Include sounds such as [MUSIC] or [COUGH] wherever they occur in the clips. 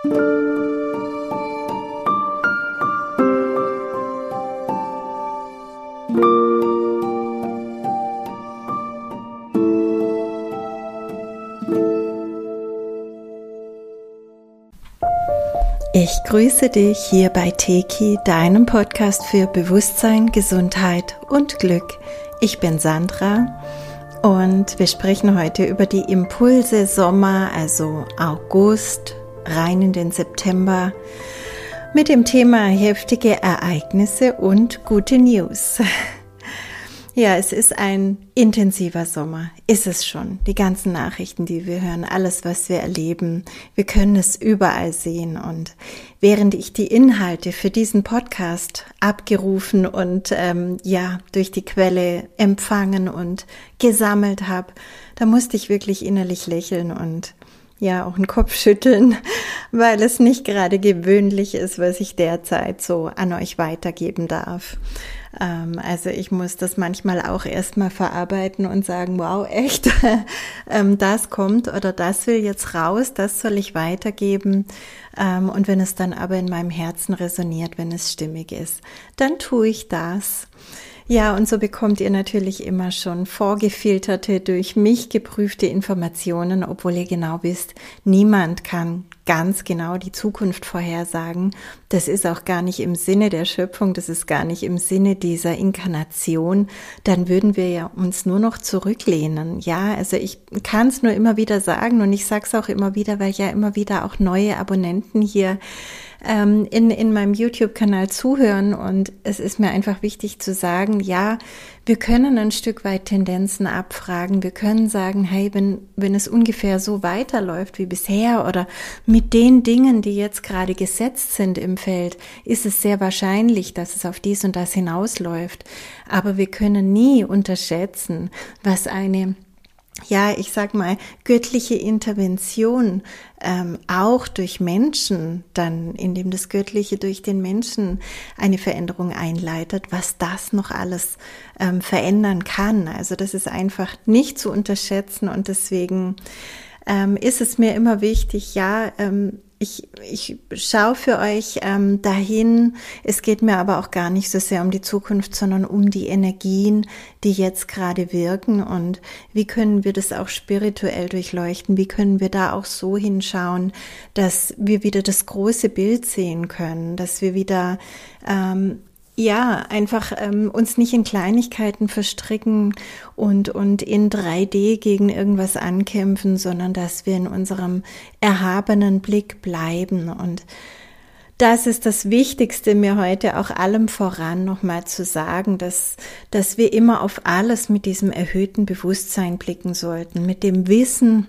Ich grüße dich hier bei Teki, deinem Podcast für Bewusstsein, Gesundheit und Glück. Ich bin Sandra und wir sprechen heute über die Impulse Sommer, also August, rein in den September, mit dem Thema heftige Ereignisse und gute News. [LAUGHS] Ja, es ist ein intensiver Sommer. Ist es schon. Die ganzen Nachrichten, die wir hören, alles, was wir erleben, wir können es überall sehen. Und während ich die Inhalte für diesen Podcast abgerufen und ähm, ja durch die Quelle empfangen und gesammelt habe, da musste ich wirklich innerlich lächeln und ja auch einen Kopf schütteln, [LAUGHS] weil es nicht gerade gewöhnlich ist, was ich derzeit so an euch weitergeben darf. Ähm, also ich muss das manchmal auch erstmal verarbeiten und sagen, wow, [LAUGHS] echt, ähm, das kommt oder das will jetzt raus, das soll ich weitergeben. Ähm, und wenn es dann aber in meinem Herzen resoniert, wenn es stimmig ist, dann tue ich das. Ja, und so bekommt ihr natürlich immer schon vorgefilterte, durch mich geprüfte Informationen, obwohl ihr genau wisst, niemand kann ganz genau die Zukunft vorhersagen. Das ist auch gar nicht im Sinne der Schöpfung, das ist gar nicht im Sinne dieser Inkarnation. Dann würden wir ja uns nur noch zurücklehnen. Ja, also ich kann es nur immer wieder sagen und ich sage es auch immer wieder, weil ja immer wieder auch neue Abonnenten hier ähm, in, in meinem YouTube-Kanal zuhören. Und es ist mir einfach wichtig zu sagen, ja, wir können ein Stück weit Tendenzen abfragen. Wir können sagen, hey, wenn, wenn es ungefähr so weiterläuft wie bisher oder mit den Dingen, die jetzt gerade gesetzt sind im Feld, ist es sehr wahrscheinlich, dass es auf dies und das hinausläuft. Aber wir können nie unterschätzen, was eine ja, ich sag mal, göttliche Intervention ähm, auch durch Menschen, dann indem das Göttliche durch den Menschen eine Veränderung einleitet, was das noch alles ähm, verändern kann. Also das ist einfach nicht zu unterschätzen und deswegen ähm, ist es mir immer wichtig, ja, ähm, ich, ich schaue für euch ähm, dahin. Es geht mir aber auch gar nicht so sehr um die Zukunft, sondern um die Energien, die jetzt gerade wirken und wie können wir das auch spirituell durchleuchten? Wie können wir da auch so hinschauen, dass wir wieder das große Bild sehen können, dass wir wieder ähm, ja, einfach ähm, uns nicht in Kleinigkeiten verstricken und, und in 3D gegen irgendwas ankämpfen, sondern dass wir in unserem erhabenen Blick bleiben. Und das ist das Wichtigste, mir heute auch allem voran nochmal zu sagen, dass, dass wir immer auf alles mit diesem erhöhten Bewusstsein blicken sollten, mit dem Wissen,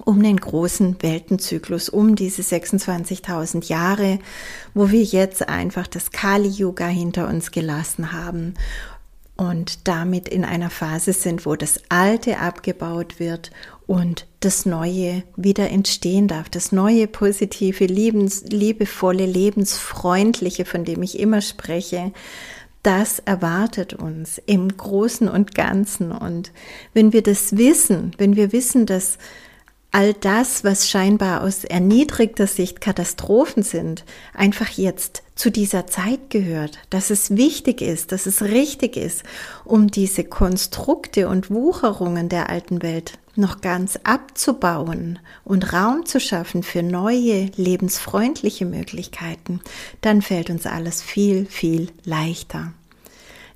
um den großen Weltenzyklus, um diese 26.000 Jahre, wo wir jetzt einfach das Kali-Yoga hinter uns gelassen haben und damit in einer Phase sind, wo das Alte abgebaut wird und das Neue wieder entstehen darf. Das neue, positive, liebens, liebevolle, lebensfreundliche, von dem ich immer spreche, das erwartet uns im Großen und Ganzen. Und wenn wir das wissen, wenn wir wissen, dass all das, was scheinbar aus erniedrigter Sicht Katastrophen sind, einfach jetzt zu dieser Zeit gehört, dass es wichtig ist, dass es richtig ist, um diese Konstrukte und Wucherungen der alten Welt noch ganz abzubauen und Raum zu schaffen für neue, lebensfreundliche Möglichkeiten, dann fällt uns alles viel, viel leichter.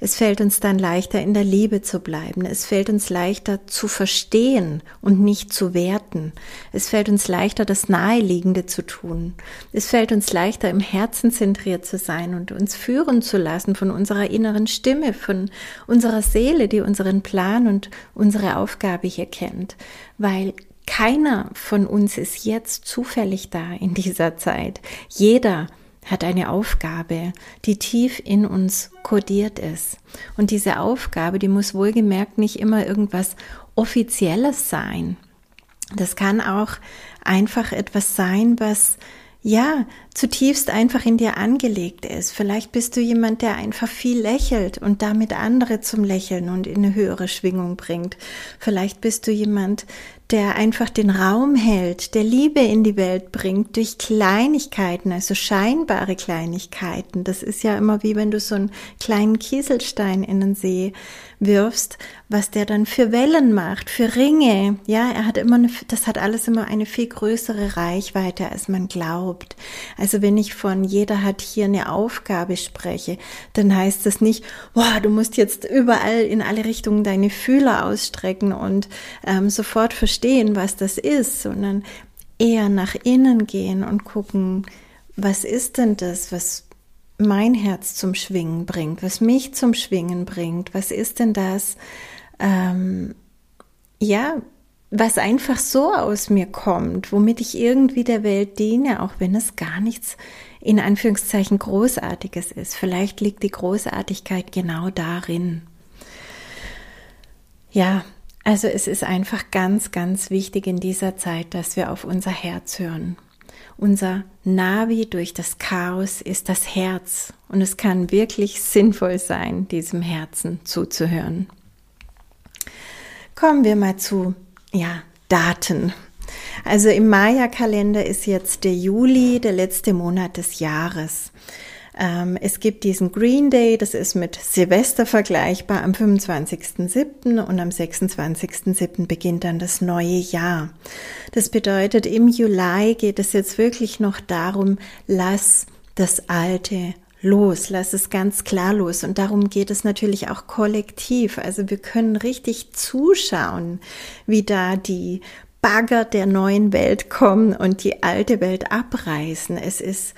Es fällt uns dann leichter, in der Liebe zu bleiben. Es fällt uns leichter zu verstehen und nicht zu werten. Es fällt uns leichter, das Naheliegende zu tun. Es fällt uns leichter, im Herzen zentriert zu sein und uns führen zu lassen von unserer inneren Stimme, von unserer Seele, die unseren Plan und unsere Aufgabe hier kennt. Weil keiner von uns ist jetzt zufällig da in dieser Zeit. Jeder hat eine Aufgabe, die tief in uns kodiert ist. Und diese Aufgabe, die muss wohlgemerkt nicht immer irgendwas Offizielles sein. Das kann auch einfach etwas sein, was ja, zutiefst einfach in dir angelegt ist. Vielleicht bist du jemand, der einfach viel lächelt und damit andere zum Lächeln und in eine höhere Schwingung bringt. Vielleicht bist du jemand, der einfach den Raum hält, der Liebe in die Welt bringt durch Kleinigkeiten, also scheinbare Kleinigkeiten. Das ist ja immer wie wenn du so einen kleinen Kieselstein in den See wirfst, was der dann für Wellen macht, für Ringe. Ja, er hat immer eine, das hat alles immer eine viel größere Reichweite, als man glaubt. Also wenn ich von jeder hat hier eine Aufgabe spreche, dann heißt das nicht, boah, du musst jetzt überall in alle Richtungen deine Fühler ausstrecken und ähm, sofort verstehen, was das ist, sondern eher nach innen gehen und gucken, was ist denn das, was mein Herz zum Schwingen bringt, was mich zum Schwingen bringt, was ist denn das, ähm, ja, was einfach so aus mir kommt, womit ich irgendwie der Welt diene, auch wenn es gar nichts in Anführungszeichen Großartiges ist. Vielleicht liegt die Großartigkeit genau darin. Ja, also es ist einfach ganz, ganz wichtig in dieser Zeit, dass wir auf unser Herz hören. Unser Navi durch das Chaos ist das Herz und es kann wirklich sinnvoll sein, diesem Herzen zuzuhören. Kommen wir mal zu, ja, Daten. Also im Maya-Kalender ist jetzt der Juli der letzte Monat des Jahres. Ähm, es gibt diesen Green Day, das ist mit Silvester vergleichbar, am 25.07. und am 26.07. beginnt dann das neue Jahr. Das bedeutet, im Juli geht es jetzt wirklich noch darum, lass das Alte los, lass es ganz klar los. Und darum geht es natürlich auch kollektiv. Also wir können richtig zuschauen, wie da die Bagger der neuen Welt kommen und die alte Welt abreißen. Es ist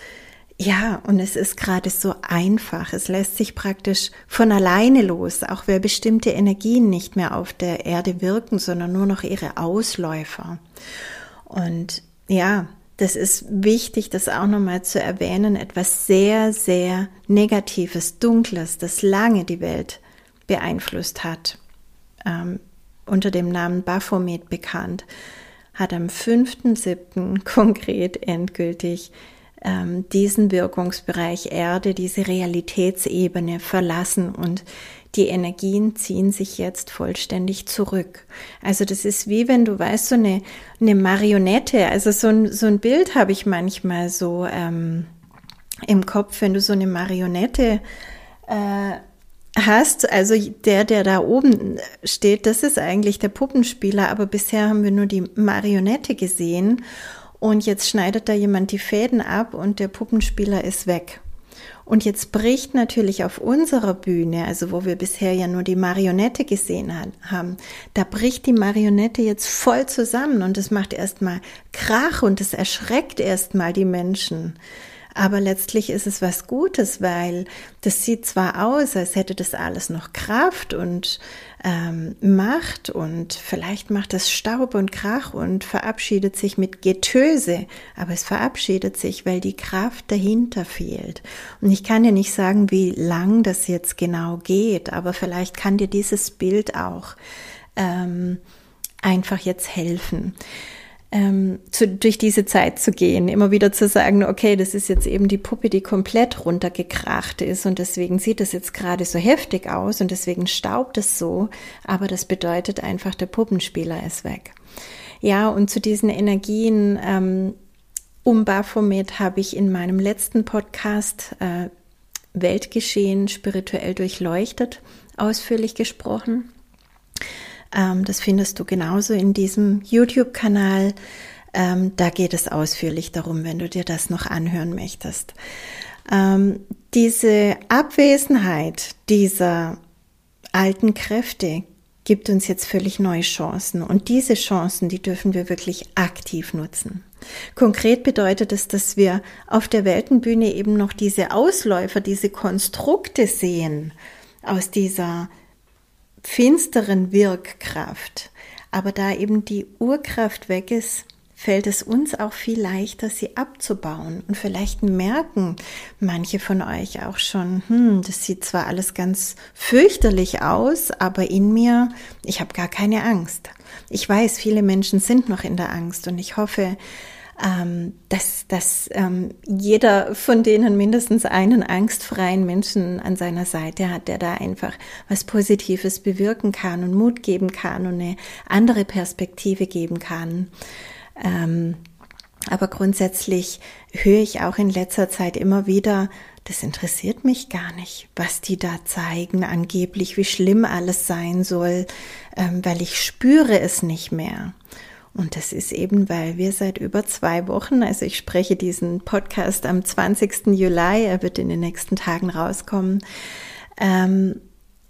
ja, und es ist gerade so einfach. Es lässt sich praktisch von alleine los, auch wer bestimmte Energien nicht mehr auf der Erde wirken, sondern nur noch ihre Ausläufer. Und ja, das ist wichtig, das auch nochmal zu erwähnen, etwas sehr, sehr Negatives, Dunkles, das lange die Welt beeinflusst hat, ähm, unter dem Namen Baphomet bekannt, hat am 5.7. [LAUGHS] konkret endgültig ähm, diesen Wirkungsbereich Erde, diese Realitätsebene verlassen und die Energien ziehen sich jetzt vollständig zurück. Also das ist wie wenn du weißt, so eine, eine Marionette, also so ein, so ein Bild habe ich manchmal so ähm, im Kopf, wenn du so eine Marionette äh, hast, also der, der da oben steht, das ist eigentlich der Puppenspieler, aber bisher haben wir nur die Marionette gesehen und jetzt schneidet da jemand die Fäden ab und der Puppenspieler ist weg. Und jetzt bricht natürlich auf unserer Bühne, also wo wir bisher ja nur die Marionette gesehen haben, da bricht die Marionette jetzt voll zusammen und es macht erstmal Krach und es erschreckt erstmal die Menschen. Aber letztlich ist es was Gutes, weil das sieht zwar aus, als hätte das alles noch Kraft und ähm, Macht und vielleicht macht es Staub und Krach und verabschiedet sich mit Getöse, aber es verabschiedet sich, weil die Kraft dahinter fehlt. Und ich kann dir nicht sagen, wie lang das jetzt genau geht, aber vielleicht kann dir dieses Bild auch ähm, einfach jetzt helfen ähm, zu, durch diese Zeit zu gehen, immer wieder zu sagen, okay, das ist jetzt eben die Puppe, die komplett runtergekracht ist und deswegen sieht es jetzt gerade so heftig aus und deswegen staubt es so, aber das bedeutet einfach, der Puppenspieler ist weg. Ja, und zu diesen Energien ähm, um Baphomet habe ich in meinem letzten Podcast äh, Weltgeschehen spirituell durchleuchtet ausführlich gesprochen. Ähm, das findest du genauso in diesem YouTube-Kanal. Ähm, da geht es ausführlich darum, wenn du dir das noch anhören möchtest. Ähm, diese Abwesenheit dieser alten Kräfte gibt uns jetzt völlig neue Chancen. Und diese Chancen, die dürfen wir wirklich aktiv nutzen. Konkret bedeutet es, dass wir auf der Weltenbühne eben noch diese Ausläufer, diese Konstrukte sehen aus dieser finsteren Wirkkraft. Aber da eben die Urkraft weg ist, fällt es uns auch viel leichter, sie abzubauen. Und vielleicht merken manche von euch auch schon, hm, das sieht zwar alles ganz fürchterlich aus, aber in mir, ich habe gar keine Angst. Ich weiß, viele Menschen sind noch in der Angst und ich hoffe, ähm, dass, dass ähm, jeder von denen mindestens einen angstfreien Menschen an seiner Seite hat, der da einfach was Positives bewirken kann und Mut geben kann und eine andere Perspektive geben kann. Ähm, aber grundsätzlich höre ich auch in letzter Zeit immer wieder, das interessiert mich gar nicht, was die da zeigen, angeblich, wie schlimm alles sein soll, ähm, weil ich spüre es nicht mehr. Und das ist eben, weil wir seit über zwei Wochen, also ich spreche diesen Podcast am 20. Juli, er wird in den nächsten Tagen rauskommen, ähm,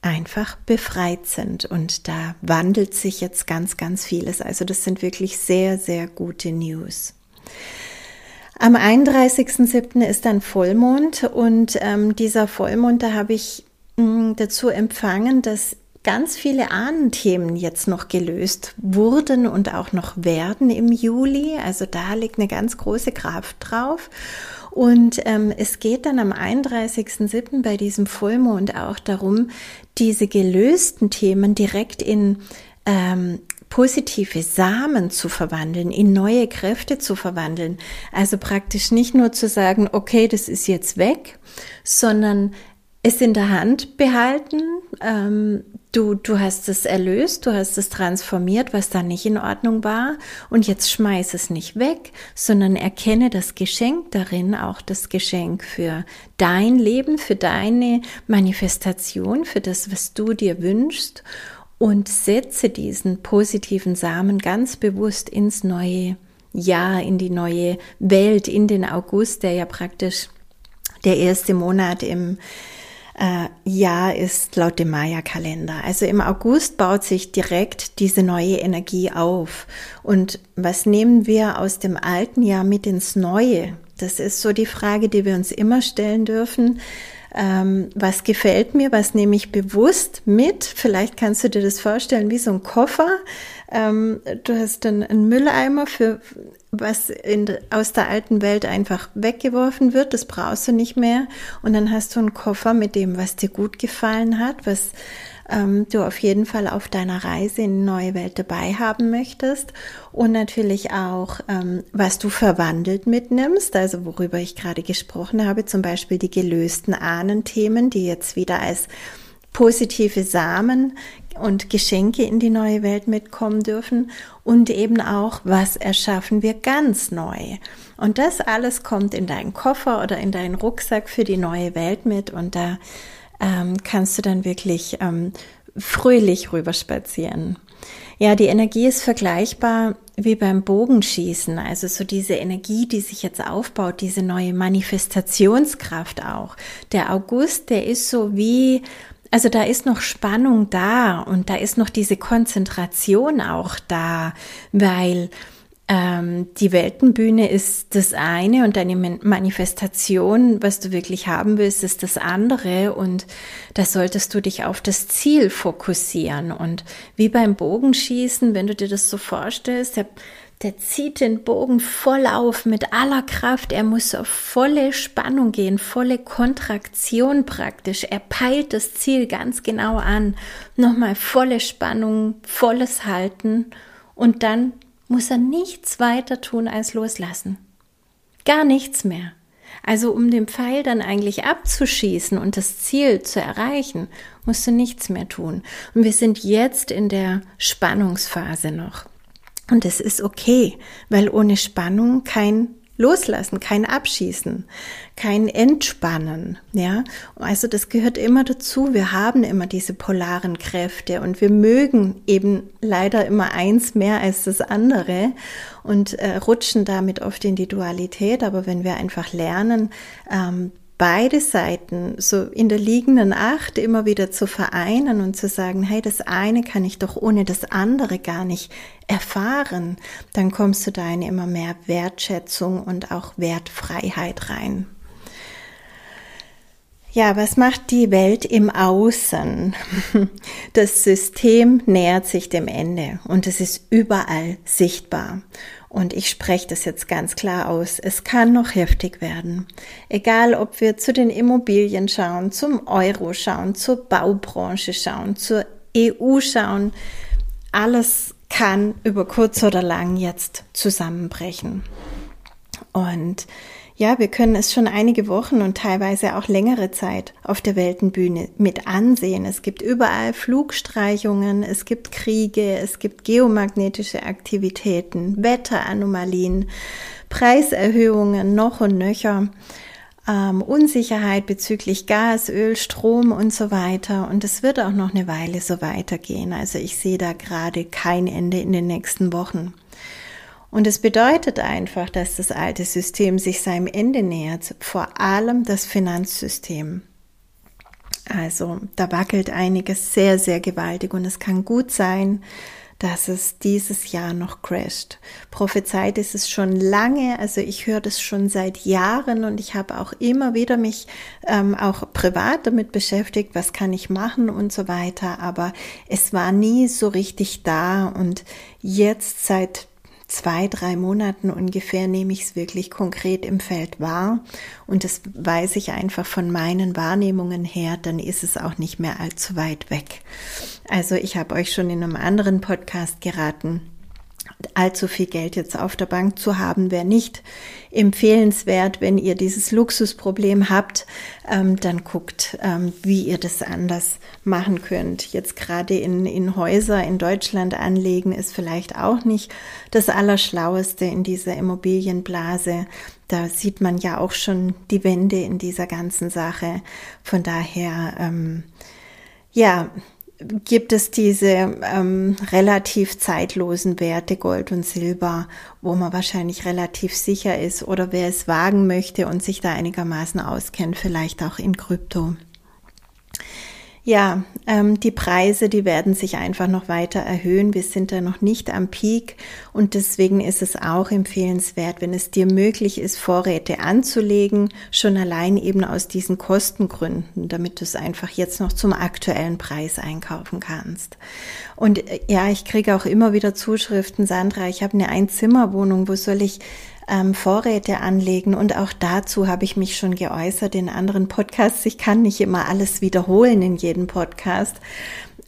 einfach befreit sind. Und da wandelt sich jetzt ganz, ganz vieles. Also das sind wirklich sehr, sehr gute News. Am 31.07. ist dann Vollmond und ähm, dieser Vollmond, da habe ich mh, mm, dazu empfangen, dass ganz viele Ahnenthemen jetzt noch gelöst wurden und auch noch werden im Juli. Also da liegt eine ganz große Kraft drauf. Und ähm, es geht dann am 31.07. bei diesem Vollmond auch darum, diese gelösten Themen direkt in ähm, positive Samen zu verwandeln, in neue Kräfte zu verwandeln. Also praktisch nicht nur zu sagen, okay, das ist jetzt weg, sondern es in der Hand behalten, ähm, Du, du hast es erlöst, du hast es transformiert, was da nicht in Ordnung war. Und jetzt schmeiß es nicht weg, sondern erkenne das Geschenk darin, auch das Geschenk für dein Leben, für deine Manifestation, für das, was du dir wünschst. Und setze diesen positiven Samen ganz bewusst ins neue Jahr, in die neue Welt, in den August, der ja praktisch der erste Monat im äh, Jahr ist laut dem Maya-Kalender. Also im August baut sich direkt diese neue Energie auf. Und was nehmen wir aus dem alten Jahr mit ins neue? Das ist so die Frage, die wir uns immer stellen dürfen. Ähm, was gefällt mir, was nehme ich bewusst mit? Vielleicht kannst du dir das vorstellen wie so ein Koffer. Ähm, du hast dann einen Mülleimer für was in, aus der alten Welt einfach weggeworfen wird, das brauchst du nicht mehr. Und dann hast du einen Koffer mit dem, was dir gut gefallen hat, was ähm, du auf jeden Fall auf deiner Reise in die neue Welt dabei haben möchtest. Und natürlich auch, ähm, was du verwandelt mitnimmst, also worüber ich gerade gesprochen habe, zum Beispiel die gelösten Ahnenthemen, die jetzt wieder als positive Samen und Geschenke in die neue Welt mitkommen dürfen und eben auch, was erschaffen wir ganz neu. Und das alles kommt in deinen Koffer oder in deinen Rucksack für die neue Welt mit und da ähm, kannst du dann wirklich ähm, fröhlich rüberspazieren. Ja, die Energie ist vergleichbar wie beim Bogenschießen, also so diese Energie, die sich jetzt aufbaut, diese neue Manifestationskraft auch. Der August, der ist so wie also da ist noch Spannung da und da ist noch diese Konzentration auch da, weil die Weltenbühne ist das eine und deine Manifestation, was du wirklich haben willst, ist das andere und da solltest du dich auf das Ziel fokussieren und wie beim Bogenschießen, wenn du dir das so vorstellst, der der zieht den Bogen voll auf mit aller Kraft. Er muss auf volle Spannung gehen, volle Kontraktion praktisch. Er peilt das Ziel ganz genau an. Nochmal volle Spannung, volles Halten und dann muss er nichts weiter tun als loslassen. Gar nichts mehr. Also um den Pfeil dann eigentlich abzuschießen und das Ziel zu erreichen, musst du nichts mehr tun. Und wir sind jetzt in der Spannungsphase noch. Und es ist okay, weil ohne Spannung kein Loslassen, kein Abschießen, kein Entspannen, ja. Also das gehört immer dazu. Wir haben immer diese polaren Kräfte und wir mögen eben leider immer eins mehr als das andere und äh, rutschen damit oft in die Dualität. Aber wenn wir einfach lernen, ähm, beide Seiten so in der liegenden Acht immer wieder zu vereinen und zu sagen, hey, das eine kann ich doch ohne das andere gar nicht erfahren, dann kommst du da in immer mehr Wertschätzung und auch Wertfreiheit rein. Ja, was macht die Welt im Außen? [LAUGHS] Das System nähert sich dem Ende und es ist überall sichtbar. Und ich spreche das jetzt ganz klar aus. Es kann noch heftig werden. Egal, ob wir zu den Immobilien schauen, zum Euro schauen, zur Baubranche schauen, zur EU schauen. Alles kann über kurz oder lang jetzt zusammenbrechen. Und ja, wir können es schon einige Wochen und teilweise auch längere Zeit auf der Weltenbühne mit ansehen. Es gibt überall Flugstreichungen, es gibt Kriege, es gibt geomagnetische Aktivitäten, Wetteranomalien, Preiserhöhungen noch und nöcher, ähm, Unsicherheit bezüglich Gas, Öl, Strom und so weiter. Und es wird auch noch eine Weile so weitergehen. Also ich sehe da gerade kein Ende in den nächsten Wochen. Und es bedeutet einfach, dass das alte System sich seinem Ende nähert, vor allem das Finanzsystem. Also da wackelt einiges sehr, sehr gewaltig und es kann gut sein, dass es dieses Jahr noch crasht. Prophezeit ist es schon lange, also ich höre das schon seit Jahren und ich habe auch immer wieder mich ähm, auch privat damit beschäftigt, was kann ich machen und so weiter, aber es war nie so richtig da und jetzt seit zwei, drei Monaten ungefähr nehme ich es wirklich konkret im Feld wahr und das weiß ich einfach von meinen Wahrnehmungen her, dann ist es auch nicht mehr allzu weit weg. Also ich habe euch schon in einem anderen Podcast geraten, allzu viel Geld jetzt auf der Bank zu haben, wäre nicht empfehlenswert. Wenn ihr dieses Luxusproblem habt, ähm, dann guckt, ähm, wie ihr das anders machen könnt. Jetzt gerade in, in Häuser in Deutschland anlegen ist vielleicht auch nicht das Allerschlaueste in dieser Immobilienblase. Da sieht man ja auch schon die Wände in dieser ganzen Sache. Von daher, ähm, ja, gibt es diese ähm, relativ zeitlosen Werte Gold und Silber, wo man wahrscheinlich relativ sicher ist oder wer es wagen möchte und sich da einigermaßen auskennt, vielleicht auch in Krypto. Ja, ähm, die Preise, die werden sich einfach noch weiter erhöhen. Wir sind da noch nicht am Peak und deswegen ist es auch empfehlenswert, wenn es dir möglich ist, Vorräte anzulegen, schon allein eben aus diesen Kostengründen, damit du es einfach jetzt noch zum aktuellen Preis einkaufen kannst. Und äh, ja, ich kriege auch immer wieder Zuschriften, Sandra, ich habe eine Einzimmerwohnung, wo soll ich ähm, Vorräte anlegen. Und auch dazu habe ich mich schon geäußert in anderen Podcasts. Ich kann nicht immer alles wiederholen in jedem Podcast,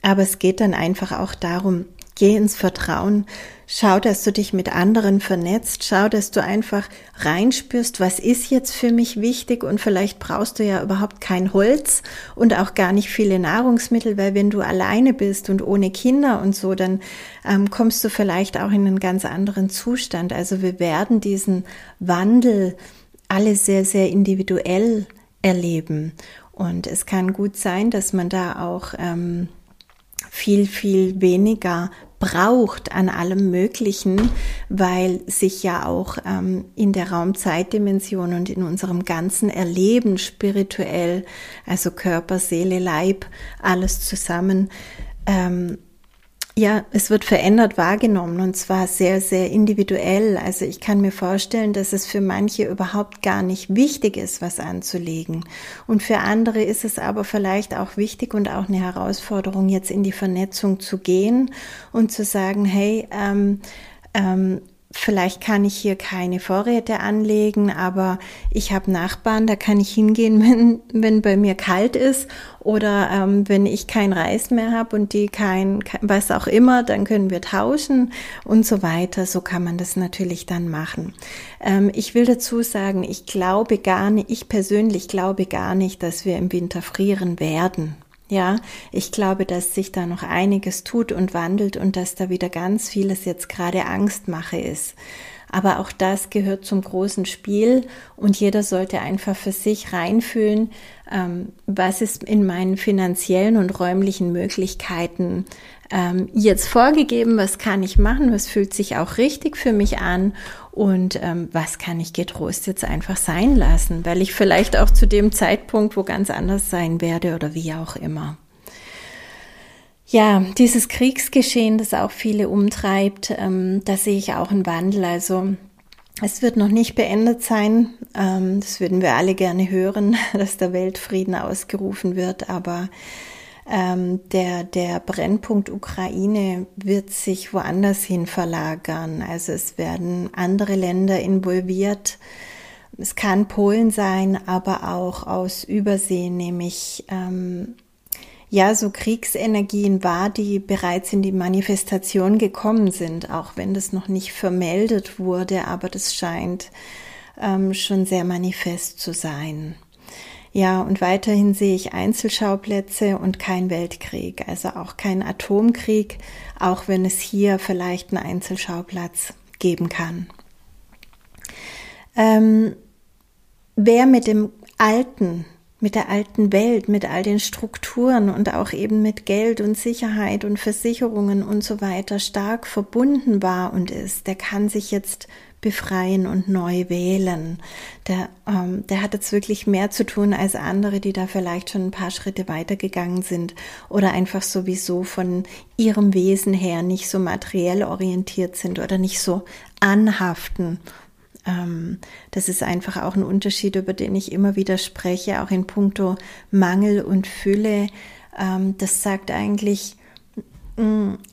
aber es geht dann einfach auch darum, Geh ins Vertrauen. Schau, dass du dich mit anderen vernetzt. Schau, dass du einfach reinspürst, was ist jetzt für mich wichtig und vielleicht brauchst du ja überhaupt kein Holz und auch gar nicht viele Nahrungsmittel, weil wenn du alleine bist und ohne Kinder und so, dann ähm, kommst du vielleicht auch in einen ganz anderen Zustand. Also wir werden diesen Wandel alle sehr, sehr individuell erleben. Und es kann gut sein, dass man da auch ähm, viel, viel weniger braucht an allem Möglichen, weil sich ja auch ähm, in der Raumzeitdimension und in unserem ganzen Erleben spirituell, also Körper, Seele, Leib, alles zusammen ähm, ja, es wird verändert wahrgenommen und zwar sehr, sehr individuell. Also ich kann mir vorstellen, dass es für manche überhaupt gar nicht wichtig ist, was anzulegen. Und für andere ist es aber vielleicht auch wichtig und auch eine Herausforderung, jetzt in die Vernetzung zu gehen und zu sagen, hey, ähm, ähm, vielleicht kann ich hier keine Vorräte anlegen, aber ich habe Nachbarn, da kann ich hingehen, [LAUGHS] wenn, wenn bei mir kalt ist oder ähm, wenn ich kein Reis mehr habe und die kein, was auch immer, dann können wir tauschen und so weiter. So kann man das natürlich dann machen. Ähm, ich will dazu sagen, ich glaube gar nicht, ich persönlich glaube gar nicht, dass wir im Winter frieren werden. Ja, ich glaube, dass sich da noch einiges tut und wandelt und dass da wieder ganz vieles jetzt gerade Angstmache ist. Aber auch das gehört zum großen Spiel und jeder sollte einfach für sich reinfühlen, ähm, was ist in meinen finanziellen und räumlichen Möglichkeiten ähm, jetzt vorgegeben, was kann ich machen, was fühlt sich auch richtig für mich an und ähm, was kann ich getrost jetzt einfach sein lassen, weil ich vielleicht auch zu dem Zeitpunkt wo ganz anders sein werde oder wie auch immer. Ja, dieses Kriegsgeschehen, das auch viele umtreibt, ähm, da sehe ich auch einen Wandel. Also es wird noch nicht beendet sein. Ähm, das würden wir alle gerne hören, [LAUGHS] dass der Weltfrieden ausgerufen wird. Aber ähm, der, der Brennpunkt Ukraine wird sich woanders hin verlagern. Also es werden andere Länder involviert. Es kann Polen sein, aber auch aus Übersee, nämlich ähm, ja, so Kriegsenergien war, die bereits in die Manifestation gekommen sind, auch wenn das noch nicht vermeldet wurde, aber das scheint ähm, schon sehr manifest zu sein. Ja, und weiterhin sehe ich Einzelschauplätze und kein Weltkrieg, also auch kein Atomkrieg, auch wenn es hier vielleicht einen Einzelschauplatz geben kann. Ähm, wer mit dem Alten mit der alten Welt, mit all den Strukturen und auch eben mit Geld und Sicherheit und Versicherungen und so weiter stark verbunden war und ist, der kann sich jetzt befreien und neu wählen. Der, ähm, der hat jetzt wirklich mehr zu tun als andere, die da vielleicht schon ein paar Schritte weitergegangen sind oder einfach sowieso von ihrem Wesen her nicht so materiell orientiert sind oder nicht so anhaften ähm, das ist einfach auch ein Unterschied, über den ich immer wieder spreche, auch in puncto Mangel und Fülle. Ähm, das sagt eigentlich,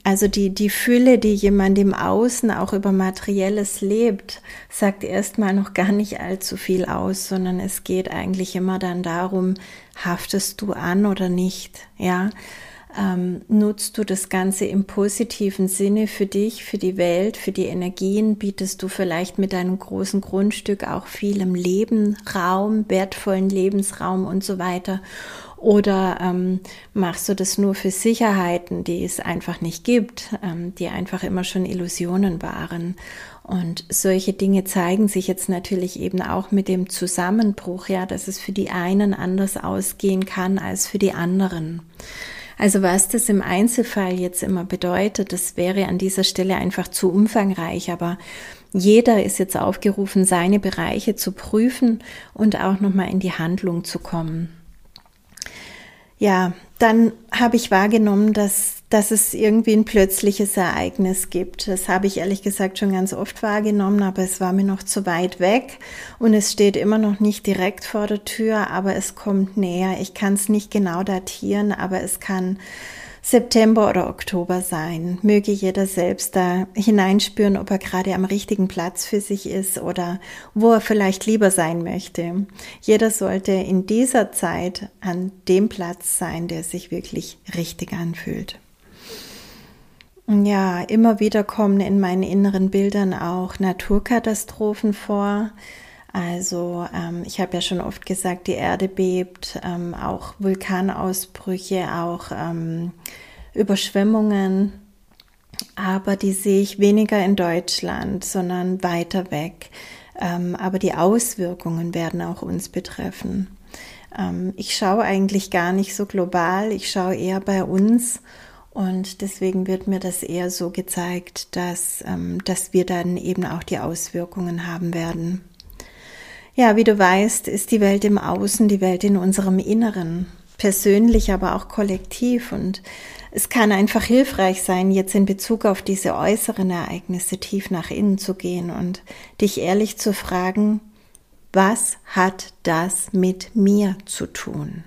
also die, die Fülle, die jemand im Außen auch über Materielles lebt, sagt erstmal noch gar nicht allzu viel aus, sondern es geht eigentlich immer dann darum, haftest du an oder nicht, ja ähm, nutzt du das Ganze im positiven Sinne für dich, für die Welt, für die Energien? Bietest du vielleicht mit deinem großen Grundstück auch viel im Leben Raum, wertvollen Lebensraum und so weiter? Oder ähm, machst du das nur für Sicherheiten, die es einfach nicht gibt, ähm, die einfach immer schon Illusionen waren? Und solche Dinge zeigen sich jetzt natürlich eben auch mit dem Zusammenbruch, ja, dass es für die einen anders ausgehen kann als für die anderen. Also was das im Einzelfall jetzt immer bedeutet, das wäre an dieser Stelle einfach zu umfangreich, aber jeder ist jetzt aufgerufen, seine Bereiche zu prüfen und auch nochmal in die Handlung zu kommen. Ja, dann habe ich wahrgenommen, dass, dass es irgendwie ein plötzliches Ereignis gibt. Das habe ich ehrlich gesagt schon ganz oft wahrgenommen, aber es war mir noch zu weit weg und es steht immer noch nicht direkt vor der Tür, aber es kommt näher. Ich kann es nicht genau datieren, aber es kann September oder Oktober sein. Möge jeder selbst da hineinspüren, ob er gerade am richtigen Platz für sich ist oder wo er vielleicht lieber sein möchte. Jeder sollte in dieser Zeit an dem Platz sein, der sich wirklich richtig anfühlt. Ja, immer wieder kommen in meinen inneren Bildern auch Naturkatastrophen vor. Also ähm, ich habe ja schon oft gesagt, die Erde bebt, ähm, auch Vulkanausbrüche, auch ähm, Überschwemmungen, aber die sehe ich weniger in Deutschland, sondern weiter weg. Ähm, aber die Auswirkungen werden auch uns betreffen. Ähm, ich schaue eigentlich gar nicht so global, ich schaue eher bei uns. Und deswegen wird mir das eher so gezeigt, dass, ähm, dass wir dann eben auch die Auswirkungen haben werden. Ja, wie du weißt, ist die Welt im Außen, die Welt in unserem Inneren, persönlich, aber auch kollektiv. Und es kann einfach hilfreich sein, jetzt in Bezug auf diese äußeren Ereignisse tief nach innen zu gehen und dich ehrlich zu fragen, was hat das mit mir zu tun?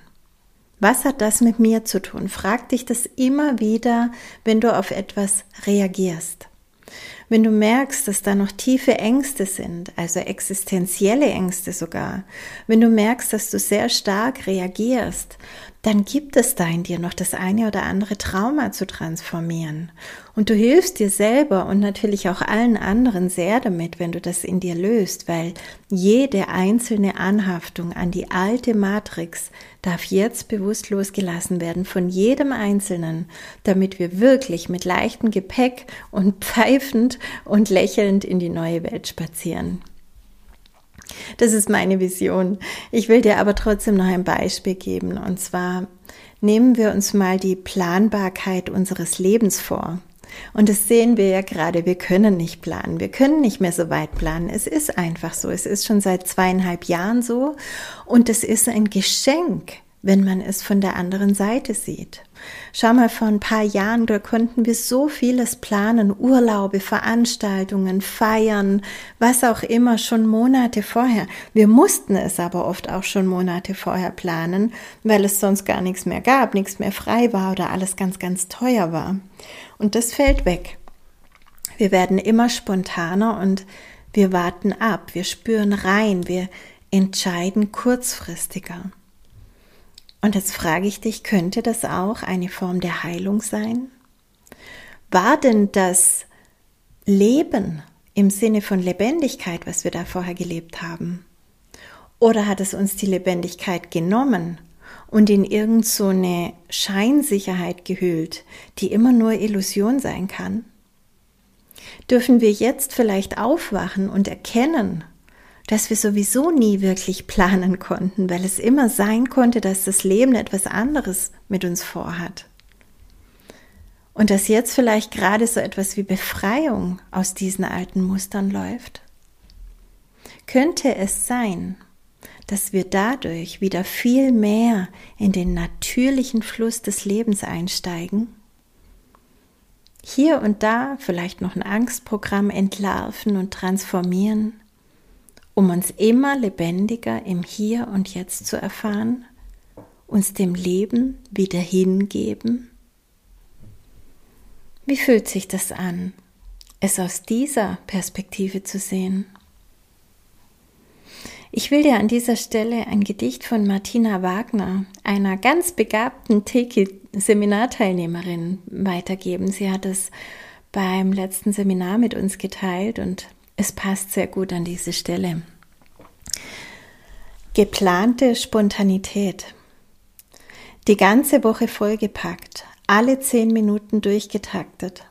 Was hat das mit mir zu tun? Frag dich das immer wieder, wenn du auf etwas reagierst. Wenn du merkst, dass da noch tiefe Ängste sind, also existenzielle Ängste sogar, wenn du merkst, dass du sehr stark reagierst, dann gibt es da in dir noch das eine oder andere Trauma zu transformieren. Und du hilfst dir selber und natürlich auch allen anderen sehr damit, wenn du das in dir löst, weil jede einzelne Anhaftung an die alte Matrix darf jetzt bewusst losgelassen werden von jedem Einzelnen, damit wir wirklich mit leichtem Gepäck und pfeifend und lächelnd in die neue Welt spazieren. Das ist meine Vision. Ich will dir aber trotzdem noch ein Beispiel geben. Und zwar nehmen wir uns mal die Planbarkeit unseres Lebens vor. Und das sehen wir ja gerade, wir können nicht planen, wir können nicht mehr so weit planen. Es ist einfach so, es ist schon seit zweieinhalb Jahren so und es ist ein Geschenk, wenn man es von der anderen Seite sieht. Schau mal, vor ein paar Jahren, da konnten wir so vieles planen, Urlaube, Veranstaltungen, Feiern, was auch immer, schon Monate vorher. Wir mussten es aber oft auch schon Monate vorher planen, weil es sonst gar nichts mehr gab, nichts mehr frei war oder alles ganz, ganz teuer war. Und das fällt weg. Wir werden immer spontaner und wir warten ab, wir spüren rein, wir entscheiden kurzfristiger. Und jetzt frage ich dich, könnte das auch eine Form der Heilung sein? War denn das Leben im Sinne von Lebendigkeit, was wir da vorher gelebt haben? Oder hat es uns die Lebendigkeit genommen und in irgend so Scheinsicherheit gehüllt, die immer nur Illusion sein kann? Dürfen wir jetzt vielleicht aufwachen und erkennen, dass wir sowieso nie wirklich planen konnten, weil es immer sein konnte, dass das Leben etwas anderes mit uns vorhat? Und dass jetzt vielleicht gerade so etwas wie Befreiung aus diesen alten Mustern läuft? Könnte es sein, dass wir dadurch wieder viel mehr in den natürlichen Fluss des Lebens einsteigen? Hier und da vielleicht noch ein Angstprogramm entlarven und transformieren, um uns immer lebendiger im Hier und Jetzt zu erfahren, uns dem Leben wieder hingeben? Wie fühlt sich das an, es aus dieser Perspektive zu sehen? Ich will dir an dieser Stelle ein Gedicht von Martina Wagner, einer ganz begabten Teki-Seminarteilnehmerin, weitergeben. Sie hat es beim letzten Seminar mit uns geteilt und es passt sehr gut an diese Stelle. Geplante Spontanität. Die ganze Woche vollgepackt, alle zehn Minuten durchgetaktet.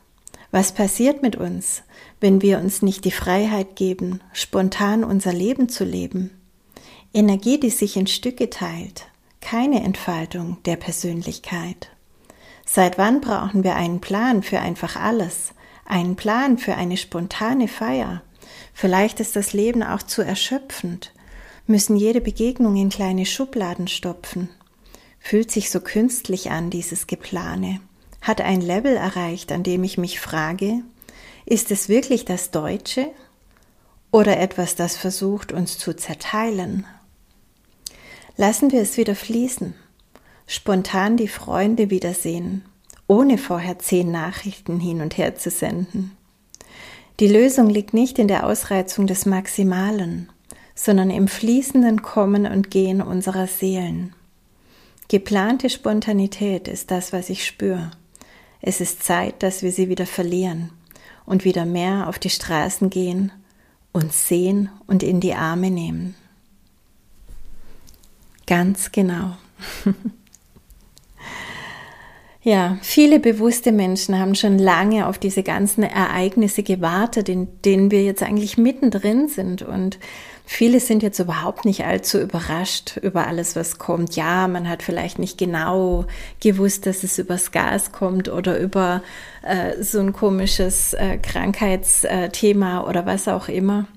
Was passiert mit uns, wenn wir uns nicht die Freiheit geben, spontan unser Leben zu leben? Energie, die sich in Stücke teilt, keine Entfaltung der Persönlichkeit. Seit wann brauchen wir einen Plan für einfach alles, einen Plan für eine spontane Feier? Vielleicht ist das Leben auch zu erschöpfend, müssen jede Begegnung in kleine Schubladen stopfen, Fühlt sich so künstlich an, dieses Geplane. Hat ein Level erreicht, an dem ich mich frage, ist es wirklich das Deutsche oder etwas, das versucht, uns zu zerteilen? Lassen wir es wieder fließen, spontan die Freunde wiedersehen, ohne vorher zehn Nachrichten hin und her zu senden. Die Lösung liegt nicht in der Ausreizung des Maximalen, sondern im fließenden Kommen und Gehen unserer Seelen. Geplante Spontanität ist das, was ich spüre. Es ist Zeit, dass wir sie wieder verlieren und wieder mehr auf die Straßen gehen, uns sehen und in die Arme nehmen. Ganz genau. [LAUGHS] ja, viele bewusste Menschen haben schon lange auf diese ganzen Ereignisse gewartet, in denen wir jetzt eigentlich mittendrin sind und Viele sind jetzt überhaupt nicht allzu überrascht über alles, was kommt. Ja, man hat vielleicht nicht genau gewusst, dass es übers Gas kommt oder über äh, so ein komisches äh, Krankheitsthema oder was auch immer.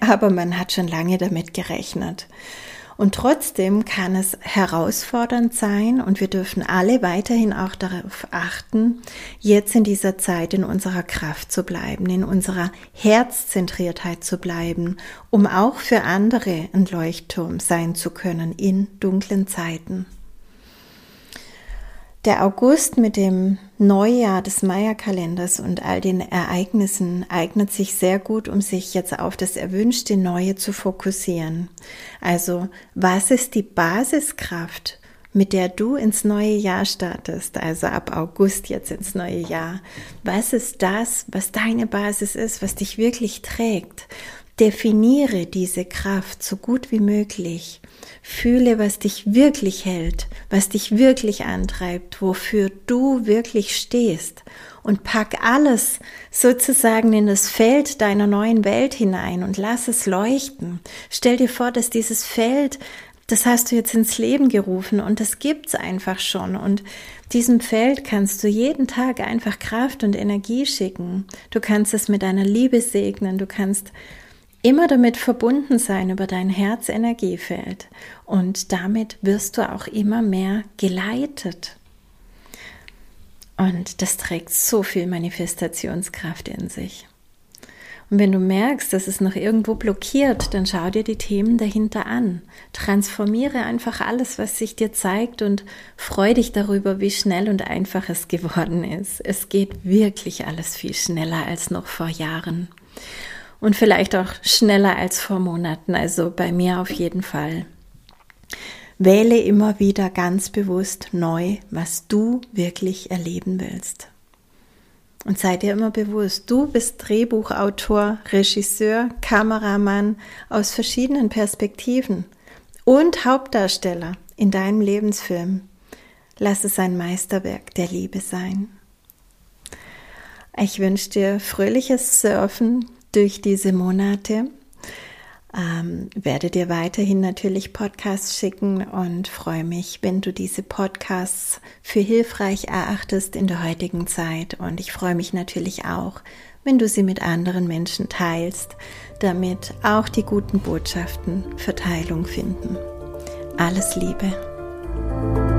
Aber man hat schon lange damit gerechnet. Und trotzdem kann es herausfordernd sein und wir dürfen alle weiterhin auch darauf achten, jetzt in dieser Zeit in unserer Kraft zu bleiben, in unserer Herzzentriertheit zu bleiben, um auch für andere ein Leuchtturm sein zu können in dunklen Zeiten. Der August mit dem Neujahr des Maya-Kalenders und all den Ereignissen eignet sich sehr gut, um sich jetzt auf das erwünschte Neue zu fokussieren. Also, was ist die Basiskraft, mit der du ins neue Jahr startest, also ab August jetzt ins neue Jahr? Was ist das, was deine Basis ist, was dich wirklich trägt? Definiere diese Kraft so gut wie möglich. Fühle, was dich wirklich hält, was dich wirklich antreibt, wofür du wirklich stehst und pack alles sozusagen in das Feld deiner neuen Welt hinein und lass es leuchten. Stell dir vor, dass dieses Feld, das hast du jetzt ins Leben gerufen und das gibt's einfach schon und diesem Feld kannst du jeden Tag einfach Kraft und Energie schicken. Du kannst es mit deiner Liebe segnen, du kannst immer damit verbunden sein über dein Herzenergiefeld und damit wirst du auch immer mehr geleitet. Und das trägt so viel Manifestationskraft in sich. Und wenn du merkst, dass es noch irgendwo blockiert, dann schau dir die Themen dahinter an. Transformiere einfach alles, was sich dir zeigt und freu dich darüber, wie schnell und einfach es geworden ist. Es geht wirklich alles viel schneller als noch vor Jahren und vielleicht auch schneller als vor Monaten. Also bei mir auf jeden Fall. Wähle immer wieder ganz bewusst neu, was du wirklich erleben willst. Und sei dir immer bewusst, du bist Drehbuchautor, Regisseur, Kameramann aus verschiedenen Perspektiven und Hauptdarsteller in deinem Lebensfilm. Lass es ein Meisterwerk der Liebe sein. Ich wünsche dir fröhliches Surfen durch diese Monate. Ähm, werde dir weiterhin natürlich Podcasts schicken und freue mich, wenn du diese Podcasts für hilfreich erachtest in der heutigen Zeit. Und ich freue mich natürlich auch, wenn du sie mit anderen Menschen teilst, damit auch die guten Botschaften Verteilung finden. Alles Liebe.